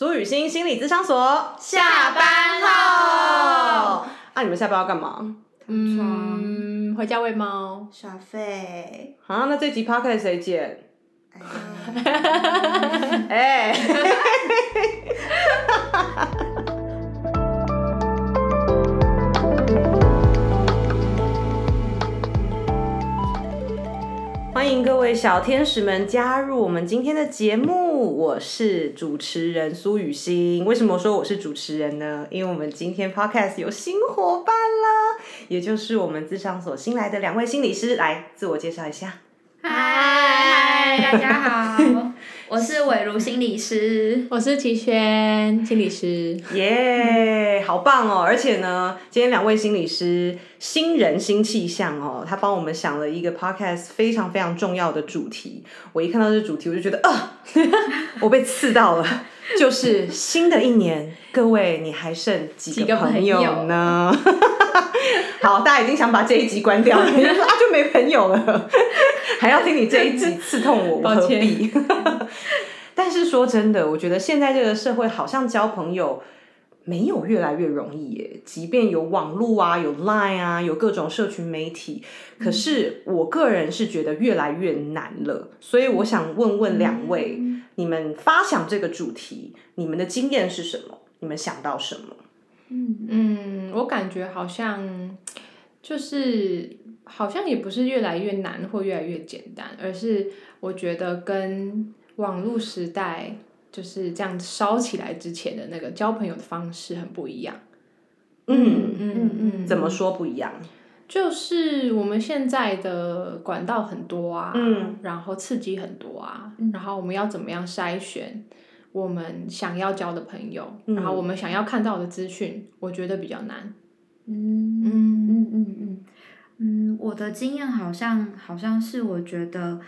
苏雨欣心理咨商所下班后，啊，你们下班要干嘛？嗯，回家喂猫。耍废。啊，那这集 podcast 谁剪？哎，欢迎各位小天使们加入我们今天的节目，我是主持人苏雨欣。为什么说我是主持人呢？因为我们今天 podcast 有新伙伴了，也就是我们智商所新来的两位心理师，来自我介绍一下。嗨，大家好，我是伟如心理师。我是齐轩心理师。耶、好棒哦！而且呢，今天两位心理师新人新气象哦，他帮我们想了一个 podcast 非常非常重要的主题。我一看到这主题，我就觉得啊，我被刺到了。就是新的一年，各位你还剩几几个朋朋友呢？好，大家已经想把这一集关掉了，你就说啊就没朋友了，还要听你这一集刺痛我，我何抱歉必？但是说真的，我觉得现在这个社会好像交朋友没有越来越容易耶。即便有网络啊，有 Line 啊，有各种社群媒体，可是我个人是觉得越来越难了。所以我想问问两位，你们发想这个主题，你们的经验是什么？你们想到什么？嗯，我感觉好像就是好像也不是越来越难或越来越简单，而是我觉得跟网络时代就是这样烧起来之前的那个交朋友的方式很不一样。嗯，嗯嗯，怎么说不一样？就是我们现在的管道很多啊，嗯，然后刺激很多啊，然后我们要怎么样筛选我们想要交的朋友，嗯然后我们想要看到的资讯，我觉得比较难。嗯嗯嗯嗯嗯嗯，我的经验好像好像是我觉得，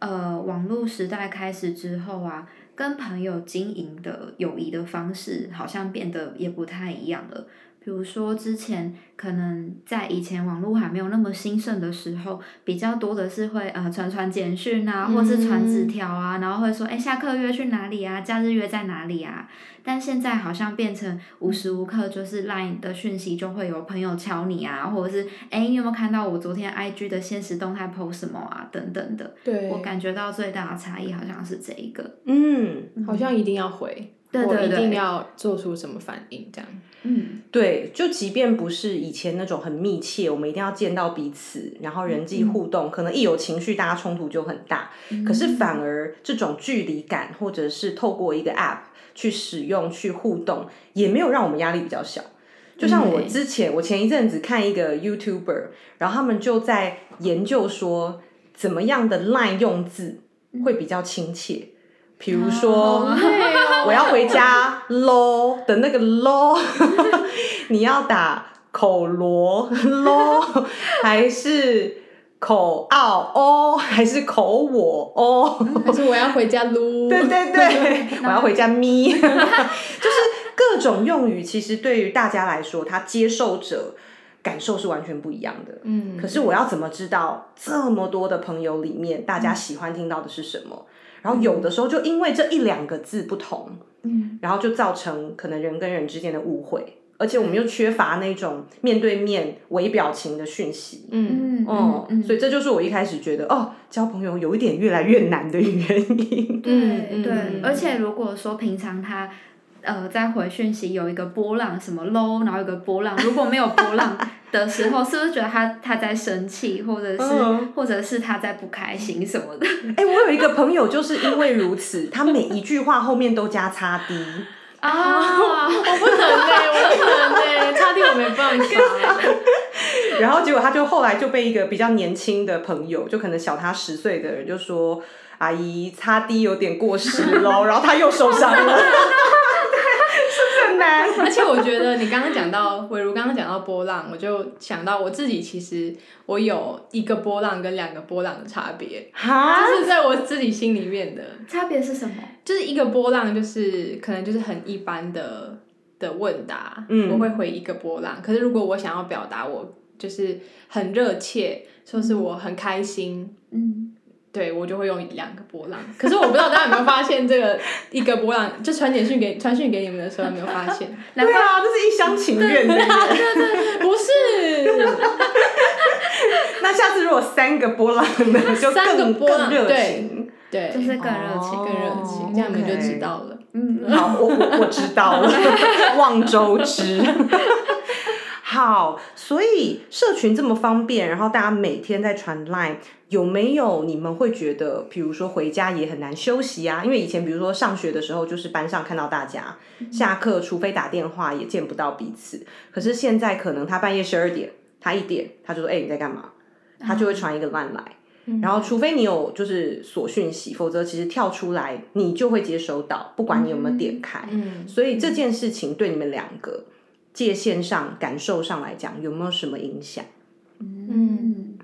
呃，网络时代开始之后啊，跟朋友经营的友谊的方式好像变得也不太一样了。比如说，之前可能在以前网络还没有那么兴盛的时候，比较多的是会呃传传简讯啊，或是传纸条啊，然后会说哎下课约去哪里啊，假日约在哪里啊。但现在好像变成无时无刻就是 LINE 的讯息就会有朋友敲你啊，或者是哎你有没有看到我昨天 IG 的现实动态 post 什么啊等等的。对我感觉到最大的差异好像是这一个。嗯，好像一定要回，我一对对一定要做出什么反应，这样。嗯对，就即便不是以前那种很密切，我们一定要见到彼此，然后人际互动，可能一有情绪，大家冲突就很大。可是反而这种距离感，或者是透过一个 App 去使用、去互动，也没有让我们压力比较小。就像我之前，我前一阵子看一个 YouTuber，然后他们就在研究说，怎么样的 Line 用字会比较亲切。比如说，哦 我要回家喽的那个喽，你要打口罗喽，还是口奥哦，还是口我哦？还是我要回家撸？对对对，我要回家咪，就是各种用语，其实对于大家来说，他接受者感受是完全不一样的。嗯，可是我要怎么知道这么多的朋友里面，大家喜欢听到的是什么？然后有的时候就因为这一两个字不同，嗯。然后就造成可能人跟人之间的误会，而且我们又缺乏那种面对面微表情的讯息。嗯，嗯哦、嗯所以这就是我一开始觉得哦，交朋友有一点越来越难的原因。嗯对对嗯，而且如果说平常他呃在回讯息有一个波浪什么 low，然后有个波浪，如果没有波浪的时候，是不是觉得他他在生气，或者是、嗯或者是他在不开心什么的？哎、我有一个朋友就是因为如此，他每一句话后面都加擦 D。啊，我不能呢，我不能呢，差点我没办法。然后结果他就后来就被一个比较年轻的朋友，就可能小他十岁的人就说：“阿姨，擦 D 有点过时喽。”然后他又受伤了，而且我觉得你刚刚讲到，伟如刚刚讲到波浪，我就想到我自己其实我有一个波浪跟两个波浪的差别，哈，这是在我自己心里面的，差别是什么？就是一个波浪就是可能就是很一般的的问答，嗯我会回一个波浪。可是如果我想要表达我就是很热切，说是我很开心，嗯对我就会用两个波浪。可是我不知道大家有没有发现，这个 一个波浪就传简讯给传讯给你们的时候，有没有发现？对啊，这是一厢情愿的。对对，不是。那下次如果三个波浪呢，就三个波浪热情，对，就是更热情，更热情，这样你们就知道了。嗯，好，我我我知道了，望周知。好，所以社群这么方便，然后大家每天在传 line，有没有你们会觉得，比如说回家也很难休息啊？因为以前比如说上学的时候，就是班上看到大家，下课除非打电话也见不到彼此。可是现在可能他半夜十二点，他一点他就说：“哎，你在干嘛？”他就会传一个 line 来，然后除非你有就是锁讯息，否则其实跳出来你就会接收到，不管你有没有点开。嗯，所以这件事情对你们两个。界限上、感受上来讲，有没有什么影响？嗯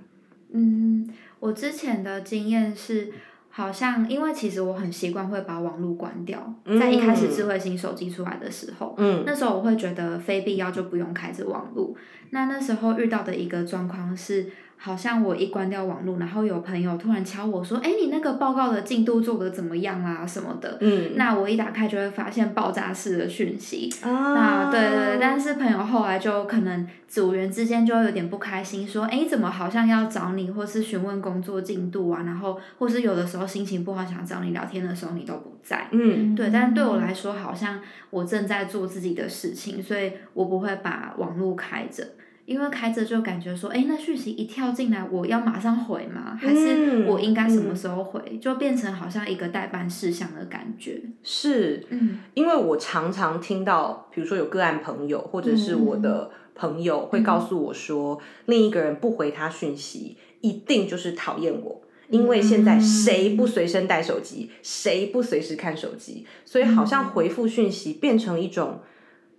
嗯，我之前的经验是，好像因为其实我很习惯会把网络关掉，在一开始智慧型手机出来的时候，嗯，那时候我会觉得非必要就不用开着网络。那那时候遇到的一个状况是。好像我一关掉网络，然后有朋友突然敲我说：“哎，你那个报告的进度做的怎么样啊？什么的。”嗯，那我一打开就会发现爆炸式的讯息。啊，对对对，但是朋友后来就可能组员之间就有点不开心，说：“哎，怎么好像要找你，或是询问工作进度啊？然后或是有的时候心情不好想找你聊天的时候，你都不在。”嗯，对，但对我来说，好像我正在做自己的事情，所以我不会把网络开着。因为开着就感觉说，哎，那讯息一跳进来，我要马上回吗？还是我应该什么时候回？就变成好像一个代办事项的感觉。是，嗯，因为我常常听到，比如说有个案朋友，或者是我的朋友会告诉我说，另一个人不回他讯息，一定就是讨厌我，因为现在谁不随身带手机，谁不随时看手机，所以好像回复讯息变成一种。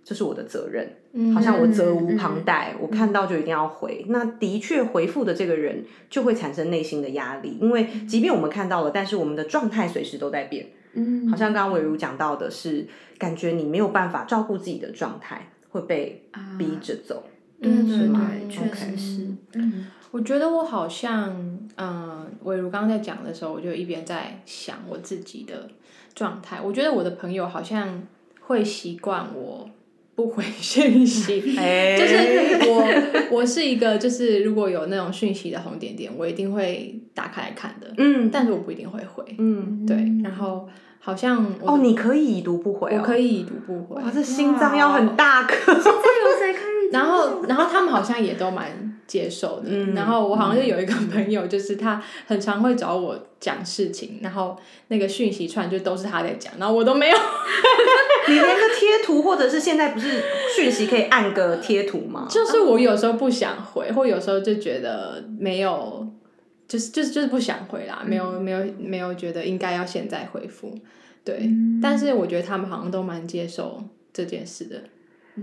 这是我的责任，好像我责无旁贷，我看到就一定要回。那的确回复的这个人就会产生内心的压力，因为即便我们看到了，但是我们的状态随时都在变。嗯，好像刚刚伟如讲到的是，感觉你没有办法照顾自己的状态，会被逼着走。对对对，确实是。嗯，我觉得我好像，嗯，伟如刚刚在讲的时候，我就一边在想我自己的状态。我觉得我的朋友好像会习惯我。不回讯息，就是我，我是一个，就是如果有那种讯息的红点点，我一定会打开来看的。嗯，但是我不一定会回。嗯，对。然后好像哦，你可以已读不回，我可以已读不回。哇，这心脏要很大颗。然后，然后他们好像也都蛮。接受的，然后我好像就有一个朋友，就是他很常会找我讲事情，然后那个讯息串就都是他在讲，然后我都没有。你连个贴图，或者是现在不是讯息可以按个贴图吗？就是我有时候不想回，或有时候就觉得没有，就是就是就是不想回啦，没有没有没有觉得应该要现在回复，对。但是我觉得他们好像都蛮接受这件事的。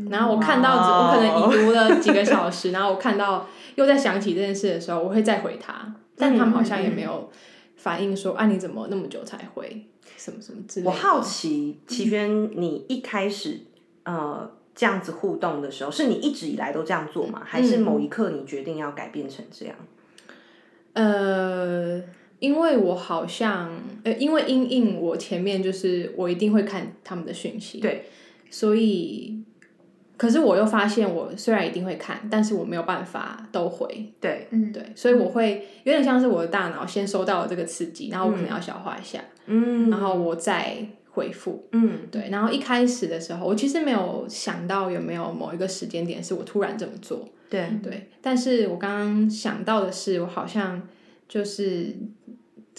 然后我看到，我可能已读了几个小时，然后我看到又在想起这件事的时候，我会再回他，但他们好像也没有反应说，啊你怎么那么久才回，什么什么之类的。我好奇，齐轩，你一开始呃这样子互动的时候，是你一直以来都这样做吗？还是某一刻你决定要改变成这样？呃，因为我好像，呃，因为因应我前面就是我一定会看他们的讯息，对，所以。可是我又发现，我虽然一定会看，但是我没有办法都回。对，嗯，对，所以我会有点像是我的大脑先收到了这个刺激，然后我可能要消化一下，嗯，然后我再回复，嗯，对。然后一开始的时候，我其实没有想到有没有某一个时间点是我突然这么做，对对。但是我刚刚想到的是，我好像就是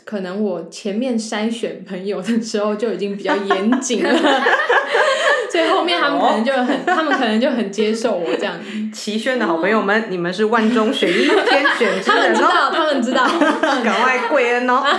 可能我前面筛选朋友的时候就已经比较严谨了。所以后面他们可能就很，他们可能就很接受我这样。齐轩的好朋友们，你们是万中选一，天选之人哦。他们知道，他们知道，赶快跪恩哦。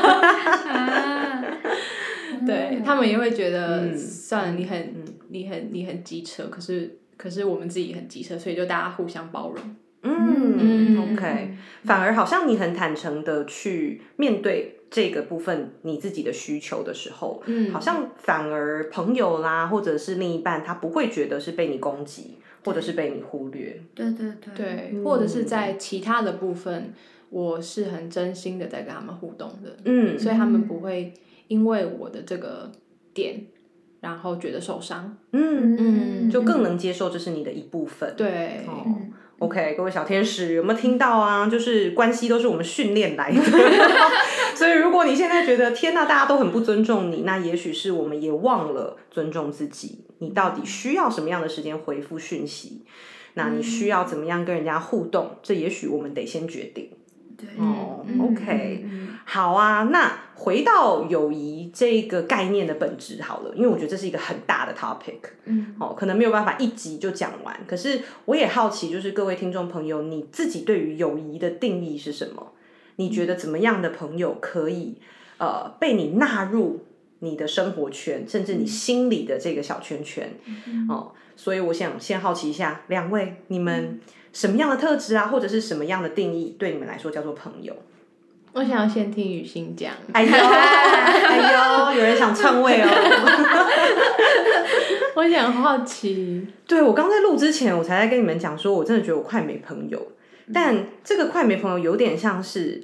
对他们也会觉得，算了，你很，你很，你很机车，可是，可是我们自己很机车，所以就大家互相包容。嗯，OK，反而好像你很坦诚的去面对。这个部分你自己的需求的时候，嗯，好像反而朋友啦，或者是另一半，他不会觉得是被你攻击，或者是被你忽略。对对对，对，或者是在其他的部分，我是很真心的在跟他们互动的，嗯，所以他们不会因为我的这个点，然后觉得受伤。嗯。嗯。就更能接受这是你的一部分。对，哦 OK，各位小天使有没有听到啊？就是关系都是我们训练来的，所以如果你现在觉得天呐，大家都很不尊重你，那也许是我们也忘了尊重自己。你到底需要什么样的时间回复讯息？那你需要怎么样跟人家互动？这也许我们得先决定。对，哦嗯，OK，嗯好啊，那回到友谊这个概念的本质好了，因为我觉得这是一个很大的 topic。嗯哦，可能没有办法一集就讲完。可是我也好奇，就是各位听众朋友，你自己对于友谊的定义是什么？你觉得怎么样的朋友可以呃被你纳入你的生活圈，甚至你心里的这个小圈圈？哦，所以我想先好奇一下，两位你们什么样的特质啊，或者是什么样的定义，对你们来说叫做朋友？我想要先听雨欣讲。哎呦，哎呦，有人想篡位哦。我想好奇，对我刚在录之前，我才在跟你们讲说，我真的觉得我快没朋友。但这个快没朋友有点像是，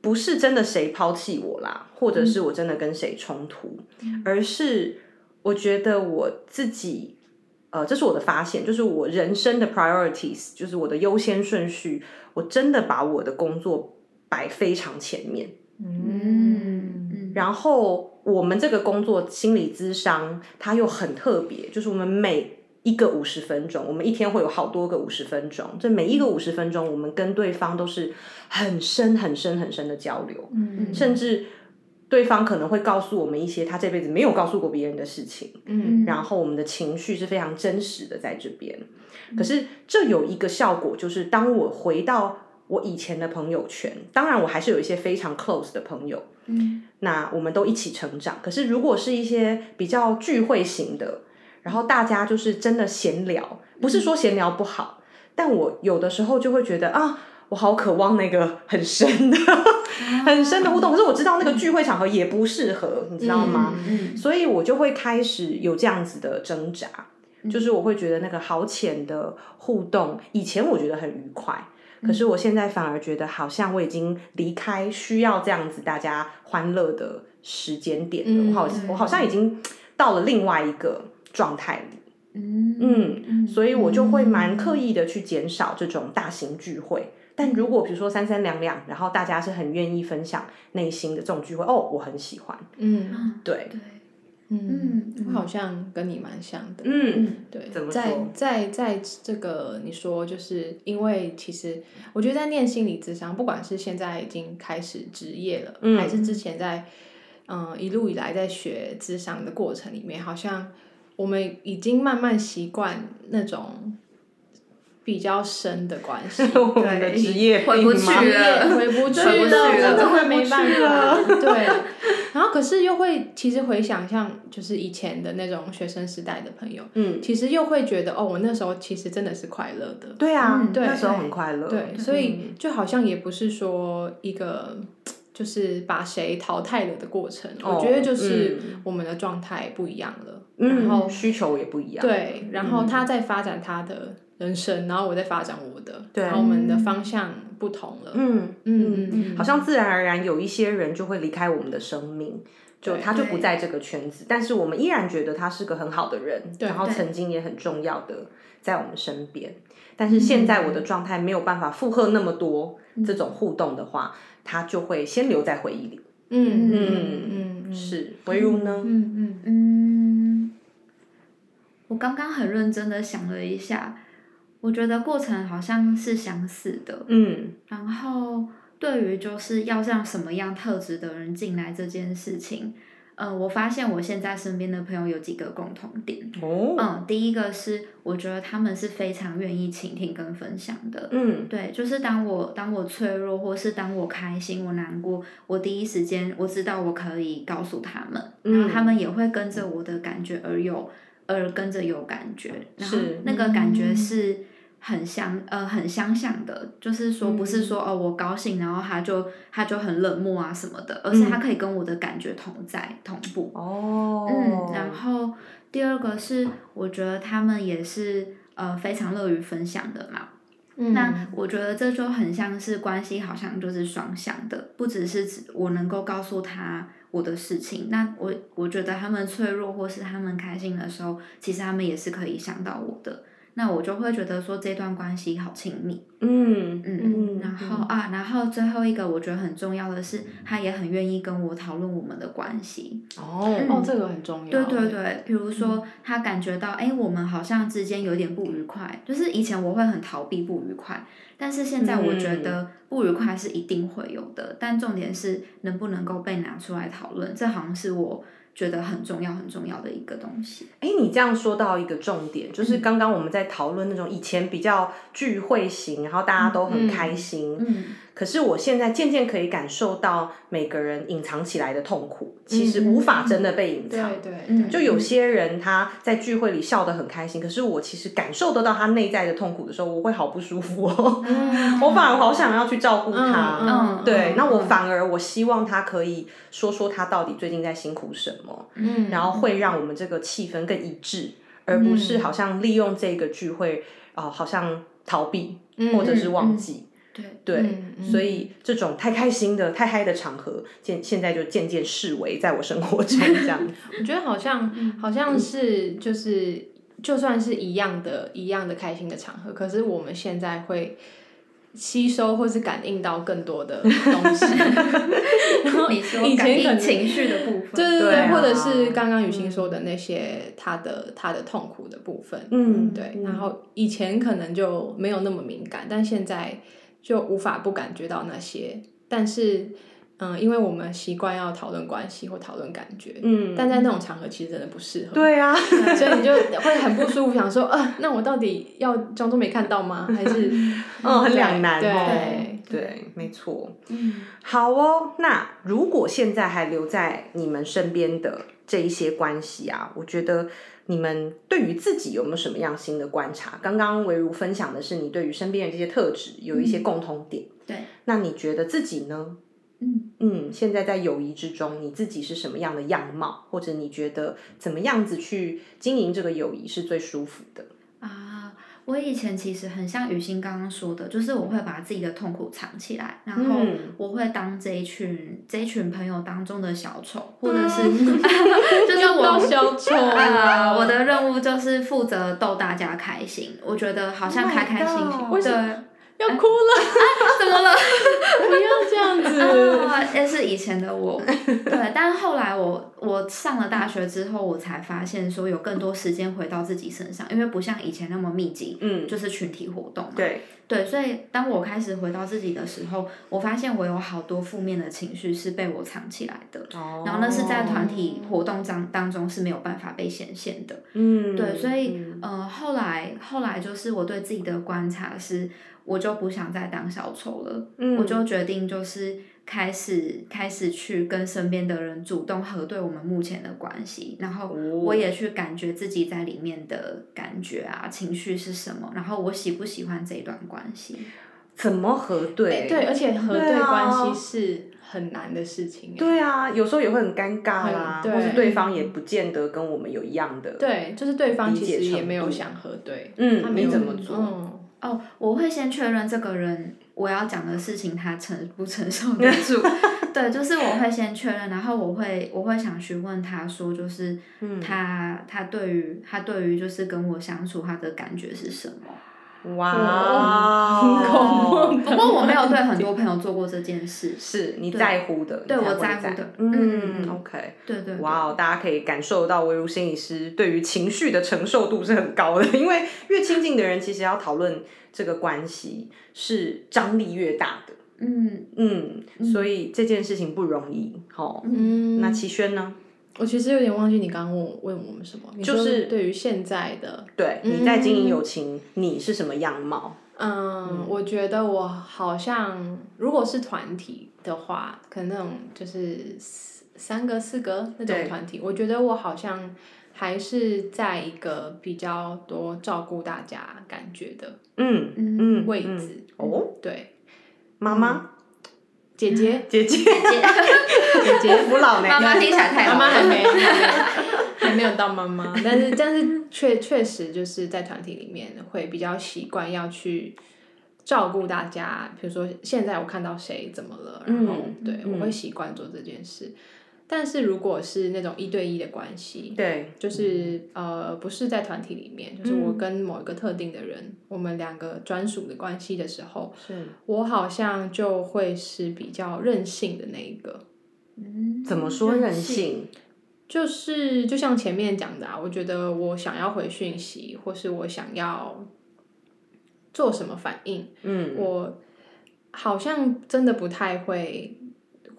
不是真的谁抛弃我啦，或者是我真的跟谁冲突，而是我觉得我自己，呃，这是我的发现，就是我人生的 priorities，就是我的优先顺序，我真的把我的工作摆非常前面。嗯嗯然后我们这个工作心理咨商，它又很特别，就是我们每一个五十分钟，我们一天会有好多个五十分钟，这每一个五十分钟，我们跟对方都是很深、很深、很深的交流，嗯甚至对方可能会告诉我们一些他这辈子没有告诉过别人的事情，嗯然后我们的情绪是非常真实的在这边。可是这有一个效果，就是当我回到我以前的朋友圈，当然我还是有一些非常 close 的朋友，嗯那我们都一起成长。可是如果是一些比较聚会型的，然后大家就是真的闲聊，不是说闲聊不好，但我有的时候就会觉得啊，我好渴望那个很深的、很深的互动。可是我知道那个聚会场合也不适合，你知道吗？嗯所以我就会开始有这样子的挣扎，就是我会觉得那个好浅的互动，以前我觉得很愉快，可是我现在反而觉得好像我已经离开需要这样子大家欢乐的时间点了，我好我好像已经到了另外一个状态里。嗯嗯，所以我就会蛮刻意的去减少这种大型聚会。但如果比如说三三两两，然后大家是很愿意分享内心的这种聚会，哦，我很喜欢。嗯。对，对，嗯嗯，我好像跟你蛮像的。嗯，对怎，么在在在这个你说，就是因为其实我觉得在念心理智商，不管是现在已经开始职业了，嗯还是之前在嗯一路以来在学智商的过程里面，好像我们已经慢慢习惯那种比较深的关系。我们的职业回不去了回不去了，了真的没办法。对，然后可是又会，其实回想像就是以前的那种学生时代的朋友，嗯，其实又会觉得哦，我那时候其实真的是快乐的。对啊，嗯对。那时候很快乐。对，所以就好像也不是说一个就是把谁淘汰了的过程，哦我觉得就是我们的状态不一样了，嗯，然后需求也不一样。对，然后他在发展他的人生，然后我在发展我的，对然后我们的方向不同了。嗯，嗯好像自然而然有一些人就会离开我们的生命。就他就不在这个圈子，但是我们依然觉得他是个很好的人，然后曾经也很重要的在我们身边。但是现在我的状态没有办法负荷那么多这种互动的话，他就会先留在回忆里。嗯嗯嗯嗯嗯，是，唯如呢？嗯嗯嗯，我刚刚很认真的想了一下，我觉得过程好像是相似的。嗯。然后对于就是要让什么样特质的人进来这件事情，呃，我发现我现在身边的朋友有几个共同点。哦，嗯，第一个是我觉得他们是非常愿意倾听跟分享的。嗯。对，就是当我当我脆弱，或是当我开心、我难过，我第一时间我知道我可以告诉他们，然后他们也会跟着我的感觉而有，而跟着有感觉，然后是。那个感觉是很相呃很相像的，就是说不是说哦我高兴，然后他就他就很冷漠啊什么的，而是他可以跟我的感觉同在同步。哦，嗯，然后第二个是我觉得他们也是呃非常乐于分享的嘛。那我觉得这就很像是关系，好像就是双向的，不只是指我能够告诉他我的事情，那我我觉得他们脆弱或是他们开心的时候，其实他们也是可以想到我的。那我就会觉得说这段关系好亲密，嗯嗯，然后啊，然后最后一个我觉得很重要的是，他也很愿意跟我讨论我们的关系。哦哦，这个很重要。对对对，比如说他感觉到，哎，我们好像之间有点不愉快，就是以前我会很逃避不愉快，但是现在我觉得不愉快是一定会有的，但重点是能不能够被拿出来讨论，这好像是我。觉得很重要、很重要的一个东西。哎，你这样说到一个重点，就是刚刚我们在讨论那种以前比较聚会型，然后大家都很开心。嗯。可是我现在渐渐可以感受到每个人隐藏起来的痛苦，其实无法真的被隐藏。对对。就有些人他在聚会里笑得很开心，可是我其实感受得到他内在的痛苦的时候，我会好不舒服哦。我反而好想要去照顾他。嗯。对，那我反而我希望他可以说说他到底最近在辛苦什么。嗯。然后会让我们这个气氛更一致，而不是好像利用这个聚会哦，好像逃避或者是忘记。对对，所以这种太开心的、太嗨的场合，现现在就渐渐视为在我生活中这样。我觉得好像好像是就是，就算是一样的、一样的开心的场合，可是我们现在会吸收或是感应到更多的东西。然后以前可能情绪的部分，对对对，或者是刚刚雨欣说的那些他的他的痛苦的部分，嗯，对。然后以前可能就没有那么敏感，但现在。就无法不感觉到那些，但是，嗯，因为我们习惯要讨论关系或讨论感觉，嗯，但在那种场合其实真的不适合，对啊，所以你就会很不舒服，想说，啊，那我到底要装作没看到吗？还是，嗯，很两难，对对，没错，嗯，好哦，那如果现在还留在你们身边的这一些关系啊，我觉得。你们对于自己有没有什么样新的观察？刚刚唯如分享的是你对于身边的这些特质有一些共同点。对，那你觉得自己呢？嗯嗯，现在在友谊之中，你自己是什么样的样貌？或者你觉得怎么样子去经营这个友谊是最舒服的？我以前其实很像雨欣刚刚说的，就是我会把自己的痛苦藏起来，然后我会当这一群这一群朋友当中的小丑，或者是 就是我小丑 啊，我的任务就是负责逗大家开心，我觉得好像开开心心，对。要哭了，怎么了？不要这样子。那是以前的我，对。但是后来我我上了大学之后，我才发现说有更多时间回到自己身上，因为不像以前那么密集，嗯，就是群体活动嘛。对对，所以当我开始回到自己的时候，我发现我有好多负面的情绪是被我藏起来的。哦。然后那是在团体活动当当中是没有办法被显现的。嗯。对，所以呃，后来后来就是我对自己的观察是。我就不想再当小丑了，我就决定就是开始开始去跟身边的人主动核对我们目前的关系，然后我也去感觉自己在里面的感觉啊情绪是什么，然后我喜不喜欢这一段关系？怎么核对？对，而且核对关系是很难的事情。对啊，有时候也会很尴尬啦，或是对方也不见得跟我们有一样的。对，就是对方其实也没有想核对，嗯，他没怎么做？哦，我会先确认这个人我要讲的事情他承不承受得 住，对，就是我会先确认，然后我会我会想询问他说，就是他他对于他对于就是跟我相处他的感觉是什么。哇，不过我没有对很多朋友做过这件事。是你在乎的，对我在乎的，嗯，OK，对对。哇哦，大家可以感受到微如心理师对于情绪的承受度是很高的，因为越亲近的人，其实要讨论这个关系是张力越大的。嗯嗯，所以这件事情不容易。好，嗯，那齐轩呢？我其实有点忘记你刚刚问问我们什么，就是对于现在的对你在经营友情，你是什么样貌？嗯，我觉得我好像如果是团体的话，可能那种就是三个四个那种团体，我觉得我好像还是在一个比较多照顾大家感觉的嗯嗯位置。哦，对，妈妈。姐姐，姐姐，姐姐，姐姐，扶老呢？妈妈听起来太妈妈还没，还没有到妈妈，但是但是确确实就是在团体里面会比较习惯要去照顾大家，比如说现在我看到谁怎么了，然后、嗯对嗯我会习惯做这件事。但是如果是那种一对一的关系，对，就是呃，不是在团体里面，就是嗯。我跟某一个特定的人，我们两个专属的关系的时候，是。我好像就会是比较任性的那一个。嗯。怎么说任性？就是就像前面讲的啊，我觉得我想要回讯息，或是我想要做什么反应，嗯，我好像真的不太会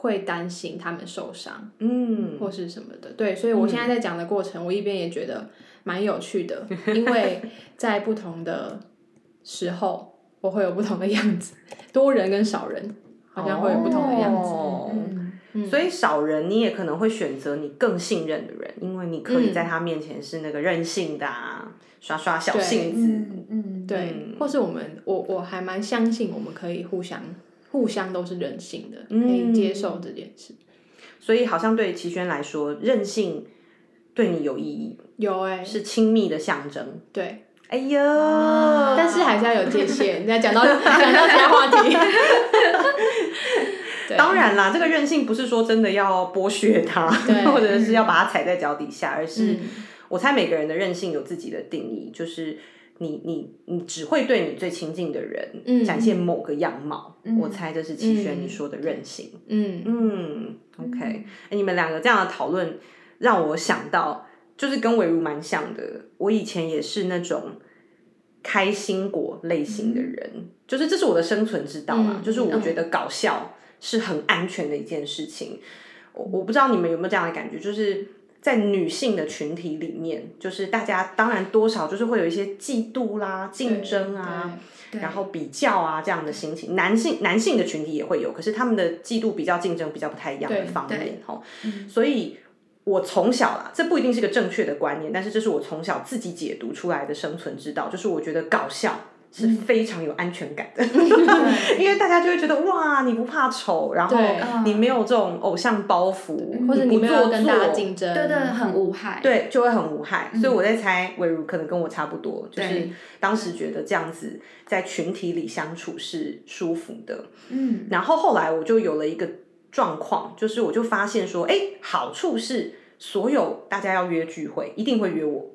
会担心他们受伤嗯，或是什么的。对，所以我现在在讲的过程，我一边也觉得蛮有趣的，因为在不同的时候，我会有不同的样子，多人跟少人好像会有不同的样子。哦。嗯。嗯。所以少人你也可能会选择你更信任的人，因为你可以嗯。在他面前是那个任性的、啊，耍耍小性子。嗯嗯，对，嗯。或是我们，我我还蛮相信我们可以互相互相都是人性的，嗯。可以接受这件事。所以好像对齐轩来说，任性对你有意义，有哎、是亲密的象征。对，哎呀，啊。但是还是要有界限。你要讲到 讲到其他话题，当然啦，这个任性不是说真的要剥削他，对。或者是要把他踩在脚底下，而是、嗯。我猜每个人的任性有自己的定义，就是你你你只会对你最亲近的人、嗯展现某个样貌。嗯我猜这是齐轩嗯你说的任性。嗯嗯，OK，哎、你们两个这样的讨论让我想到，就是跟韦如蛮像的。我以前也是那种开心果类型的人，就是这是我的生存之道啦。嗯就是我觉得搞笑是很安全的一件事情。我我不知道你们有没有这样的感觉，就是。在女性的群体里面，就是大家当然多少就是会有一些嫉妒啦、竞争啊，然后比较啊这样的心情，男性男性的群体也会有，可是他们的嫉妒、比较、竞争比较不太一样的方面对吼。嗯所以我从小啦，这不一定是个正确的观念，但是这是我从小自己解读出来的生存之道，就是我觉得搞笑是非常有安全感的，因为大家就会觉得哇，你不怕丑，然后你没有这种偶像包袱，或者你没不做作，有跟大家竞争，对对，很无害。对，就会很无害。所以我在猜，伟如可能跟我差不多，就是当时觉得这样子在群体里相处是舒服的。嗯然后后来我就有了一个状况，就是我就发现说，哎，好处是所有大家要约聚会，一定会约我。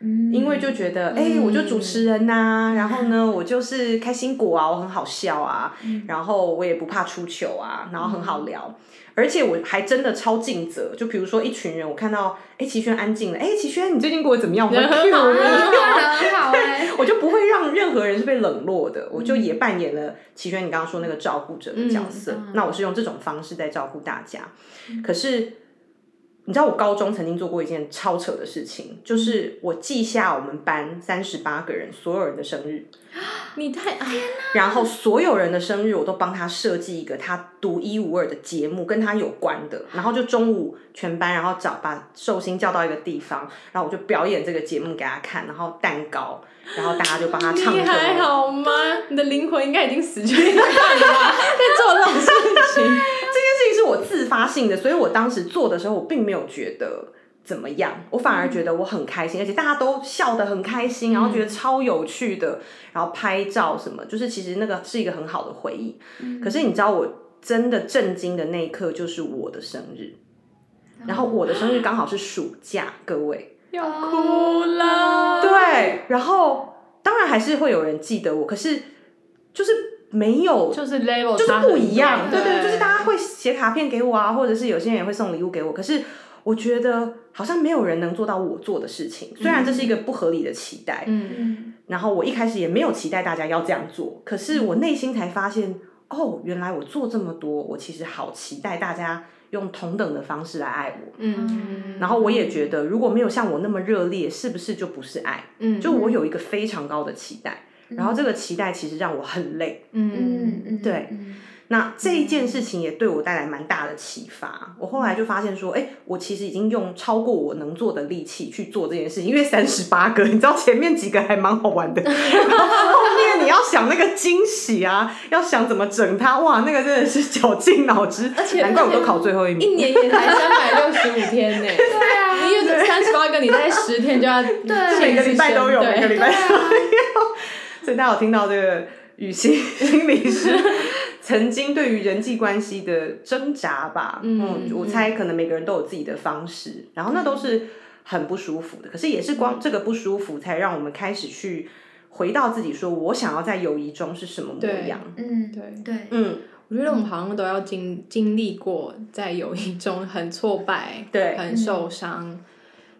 嗯，因为就觉得，哎、我就主持人呐、然后呢，我就是开心果啊，我很好笑啊，然后我也不怕出糗啊，然后很好聊，而且我还真的超尽责。就比如说一群人，我看到，哎、齐轩安静了，哎、齐轩你最近过得怎么样？我 很好很好哎，我就不会让任何人是被冷落的，我就也扮演了齐轩你刚刚说那个照顾者的角色。嗯那我是用这种方式在照顾大家。可是你知道，我高中曾经做过一件超扯的事情，就是我记下我们班三十八个人所有人的生日，你太天哪，然后所有人的生日我都帮他设计一个他独一无二的节目，跟他有关的。然后就中午全班，然后找把寿星叫到一个地方，然后我就表演这个节目给他看，然后蛋糕，然后大家就帮他唱歌。你还好吗？你的灵魂应该已经死去一半了吧？在做这种事情，我自发性的，所以我当时做的时候，我并没有觉得怎么样，我反而觉得我很开心，而且大家都笑得很开心，然后觉得超有趣的，然后拍照什么，就是其实那个是一个很好的回忆。可是你知道，我真的震惊的那一刻就是我的生日，然后我的生日刚好是暑假，各位，要哭了。对，然后当然还是会有人记得我，可是就是没有就是 level 就是不一样，多对对，就是大家会写卡片给我啊，或者是有些人也会送礼物给我，可是我觉得好像没有人能做到我做的事情，虽然这是一个不合理的期待，嗯，嗯然后我一开始也没有期待大家要这样做，可是我内心才发现，哦，原来我做这么多，我其实好期待大家用同等的方式来爱我。嗯，然后我也觉得，如果没有像我那么热烈，是不是就不是爱？嗯，就我有一个非常高的期待，然后这个期待其实让我很累。嗯嗯嗯，对嗯那这一件事情也对我带来蛮大的启发。我后来就发现说，哎、我其实已经用超过我能做的力气去做这件事情，因为三十八个，你知道前面几个还蛮好玩的，然后后面你要想那个惊喜啊，要想怎么整它，哇，那个真的是绞尽脑汁，而且难怪我都考最后一名一。年也才三百六十五天呢。对啊，你有三十八个，你大概十天就要对每个礼拜都有，每个礼拜对啊，所以大家有听到这个雨欣 心理师曾经对于人际关系的挣扎吧。嗯，我猜可能每个人都有自己的方式，然后那都是很不舒服的。可是也是光这个不舒服，才让我们开始去回到自己，说我想要在友谊中是什么模样。嗯，对对，嗯，我觉得我们好像都要经经历过在友谊中很挫败、对很受伤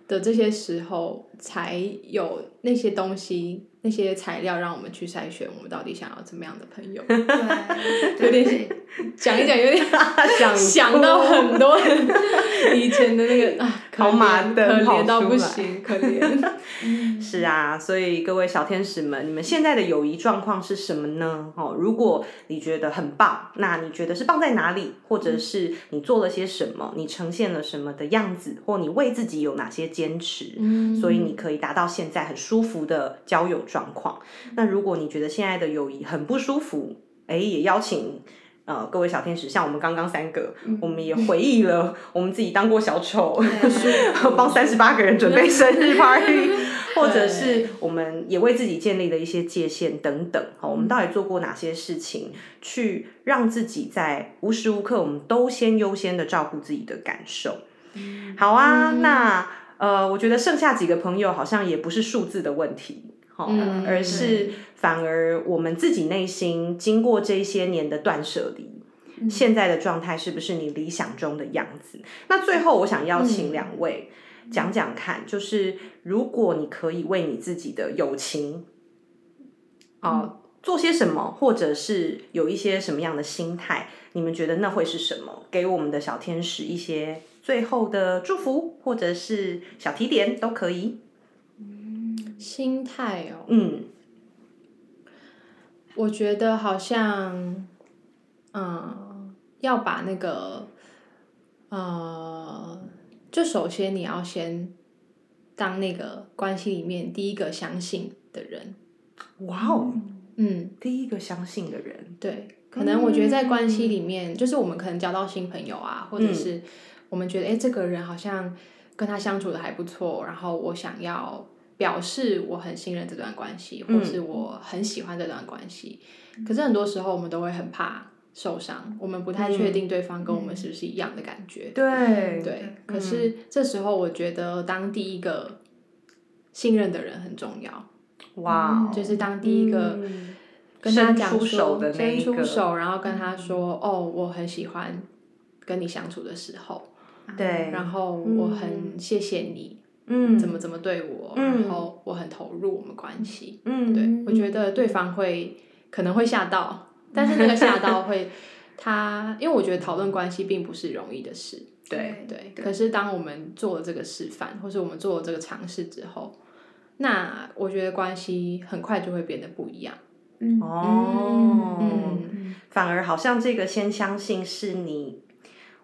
的这些时候，才有那些东西、那些材料让我们去筛选我们到底想要怎么样的朋友。对，有点讲一讲，有点 想想到很多 以前的那个啊，可跑马怜灯跑可怜到不行，可怜。是啊，所以各位小天使们，你们现在的友谊状况是什么呢？哦，如果你觉得很棒，那你觉得是棒在哪里？或者是你做了些什么？你呈现了什么的样子？或你为自己有哪些坚持？嗯所以你可以达到现在很舒服的交友状况。那如果你觉得现在的友谊很不舒服，哎，也邀请。呃，各位小天使，像我们刚刚三个，我们也回忆了 我们自己当过小丑，帮三十八个人准备生日 party，或者是我们也为自己建立了一些界限等等。好，我们到底做过哪些事情，去让自己在无时无刻我们都先优先的照顾自己的感受？好啊，那呃，我觉得剩下几个朋友好像也不是数字的问题。好，嗯而是反而我们自己内心经过这些年的断舍离，现在的状态是不是你理想中的样子？那最后我想邀请两位讲讲看，就是如果你可以为你自己的友情，啊、做些什么，或者是有一些什么样的心态，你们觉得那会是什么？给我们的小天使一些最后的祝福，或者是小提点都可以。心态哦，嗯。我觉得好像，嗯，要把那个，呃，就首先你要先当那个关系里面第一个相信的人，哇哦，嗯，第一个相信的人，对，可能我觉得在关系里面，就是我们可能交到新朋友啊，或者是我们觉得哎、诶这个人好像跟他相处的还不错，然后我想要表示我很信任这段关系，或是我很喜欢这段关系。可是很多时候我们都会很怕受伤，我们不太确定对方跟我们是不是一样的感觉。对。对，可是这时候我觉得当第一个信任的人很重要，哇哦，就是当第一个。嗯跟他讲伸出手说，的那伸一个出手，然后跟他说，哦，我很喜欢跟你相处的时候，对，然后我很谢谢你，嗯。怎么怎么对我，嗯。然后我很投入我们关系，嗯。对我觉得对方会可能会吓到，但是那个吓到会，他因为我觉得讨论关系并不是容易的事，对对，可是当我们做了这个示范，或是我们做了这个尝试之后，那我觉得关系很快就会变得不一样。嗯。哦，嗯。反而好像这个先相信是你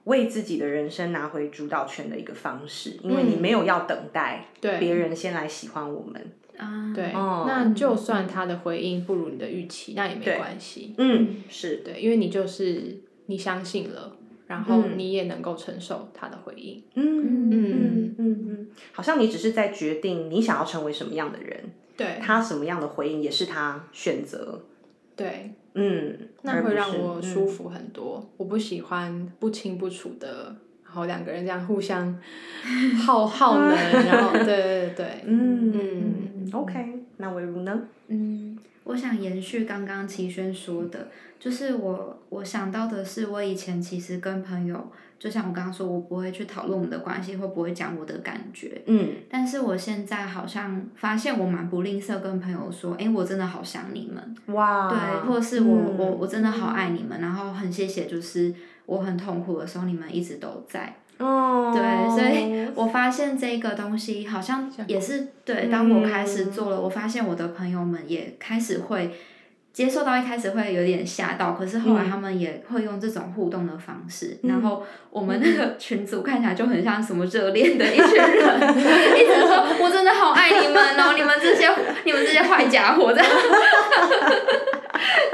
为自己的人生拿回主导权的一个方式，因为你没有要等待别人先来喜欢我们。啊，对，哦那就算他的回应不如你的预期，那也没关系。嗯，是对，因为你就是你相信了，然后嗯你也能够承受他的回应。嗯嗯嗯嗯嗯，好像你只是在决定你想要成为什么样的人，对他什么样的回应也是他选择。对，嗯，那会让我舒服很多。我不喜欢不清不楚的，然后两个人这样互相 耗耗能，然后对对 对，嗯嗯。嗯，OK，那我如呢？嗯，我想延续刚刚齐轩说的，就是我我想到的是，我以前其实跟朋友，就像我刚刚说，我不会去讨论我们的关系，或不会讲我的感觉，嗯。但是我现在好像发现我蛮不吝啬跟朋友说，哎，我真的好想你们，哇，对，或是我、嗯我我真的好爱你们，然后很谢谢，就是我很痛苦的时候，你们一直都在。哦，对，所以。我发现这个东西好像也是对。当我开始做了，我发现我的朋友们也开始会接受到，一开始会有点吓到，可是后来他们也会用这种互动的方式，然后我们那个群组看起来就很像什么热恋的一群人，一直说我真的好爱你们哦，你们这些 你们这些坏家伙这样。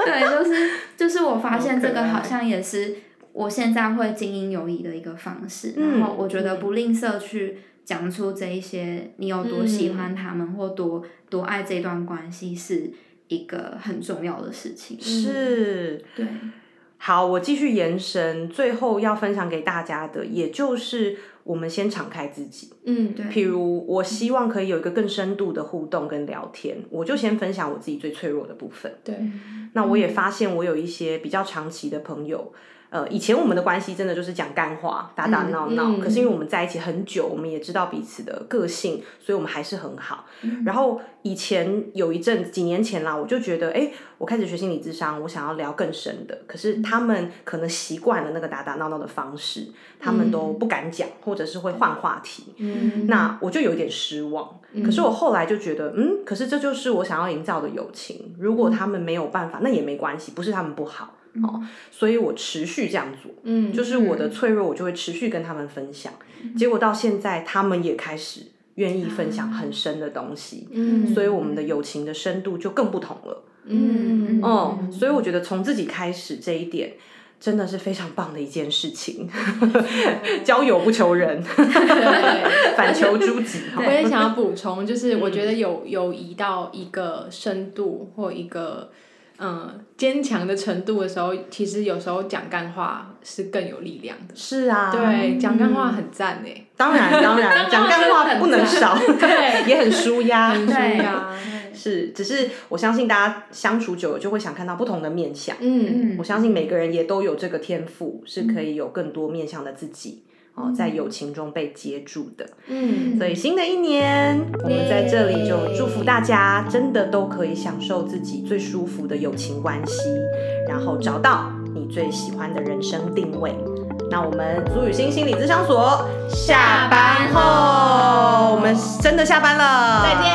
对，就是就是我发现这个好像也是我现在会经营友谊的一个方式，然后我觉得不吝啬去讲出这一些你有多喜欢他们、或多多爱这段关系是一个很重要的事情。是，对。好，我继续延伸，最后要分享给大家的，也就是我们先敞开自己。嗯，对。譬如，我希望可以有一个更深度的互动跟聊天，我就先分享我自己最脆弱的部分。对。那我也发现，我有一些比较长期的朋友。呃，以前我们的关系真的就是讲干话，打打闹闹。可是因为我们在一起很久，我们也知道彼此的个性，所以我们还是很好。然后以前有一阵几年前啦，我就觉得，哎，我开始学心理智商，我想要聊更深的。可是他们可能习惯了那个打打闹闹的方式，他们都不敢讲，或者是会换话题。那我就有点失望。可是我后来就觉得，嗯，可是这就是我想要营造的友情。如果他们没有办法，那也没关系，不是他们不好。哦，所以我持续这样做，嗯，就是我的脆弱，我就会持续跟他们分享。结果到现在，他们也开始愿意分享很深的东西，嗯，所以我们的友情的深度就更不同了，嗯，哦，所以我觉得从自己开始这一点真的是非常棒的一件事情。交友不求人，反求诸己。我也想要补充，就是我觉得有友谊到一个深度或一个。嗯，坚强的程度的时候，其实有时候讲干话是更有力量的。是啊，对，讲干话很赞诶。当然，当然，讲干话不能少，对，也很舒压，很舒压。是，只是我相信大家相处久了就会想看到不同的面相。嗯，我相信每个人也都有这个天赋，是可以有更多面向的自己。哦，在友情中被接住的，嗯，所以新的一年，我们在这里就祝福大家，真的都可以享受自己最舒服的友情关系，然后找到你最喜欢的人生定位。那我们朱雨欣心理咨商所下班后，我们真的下班了，再见。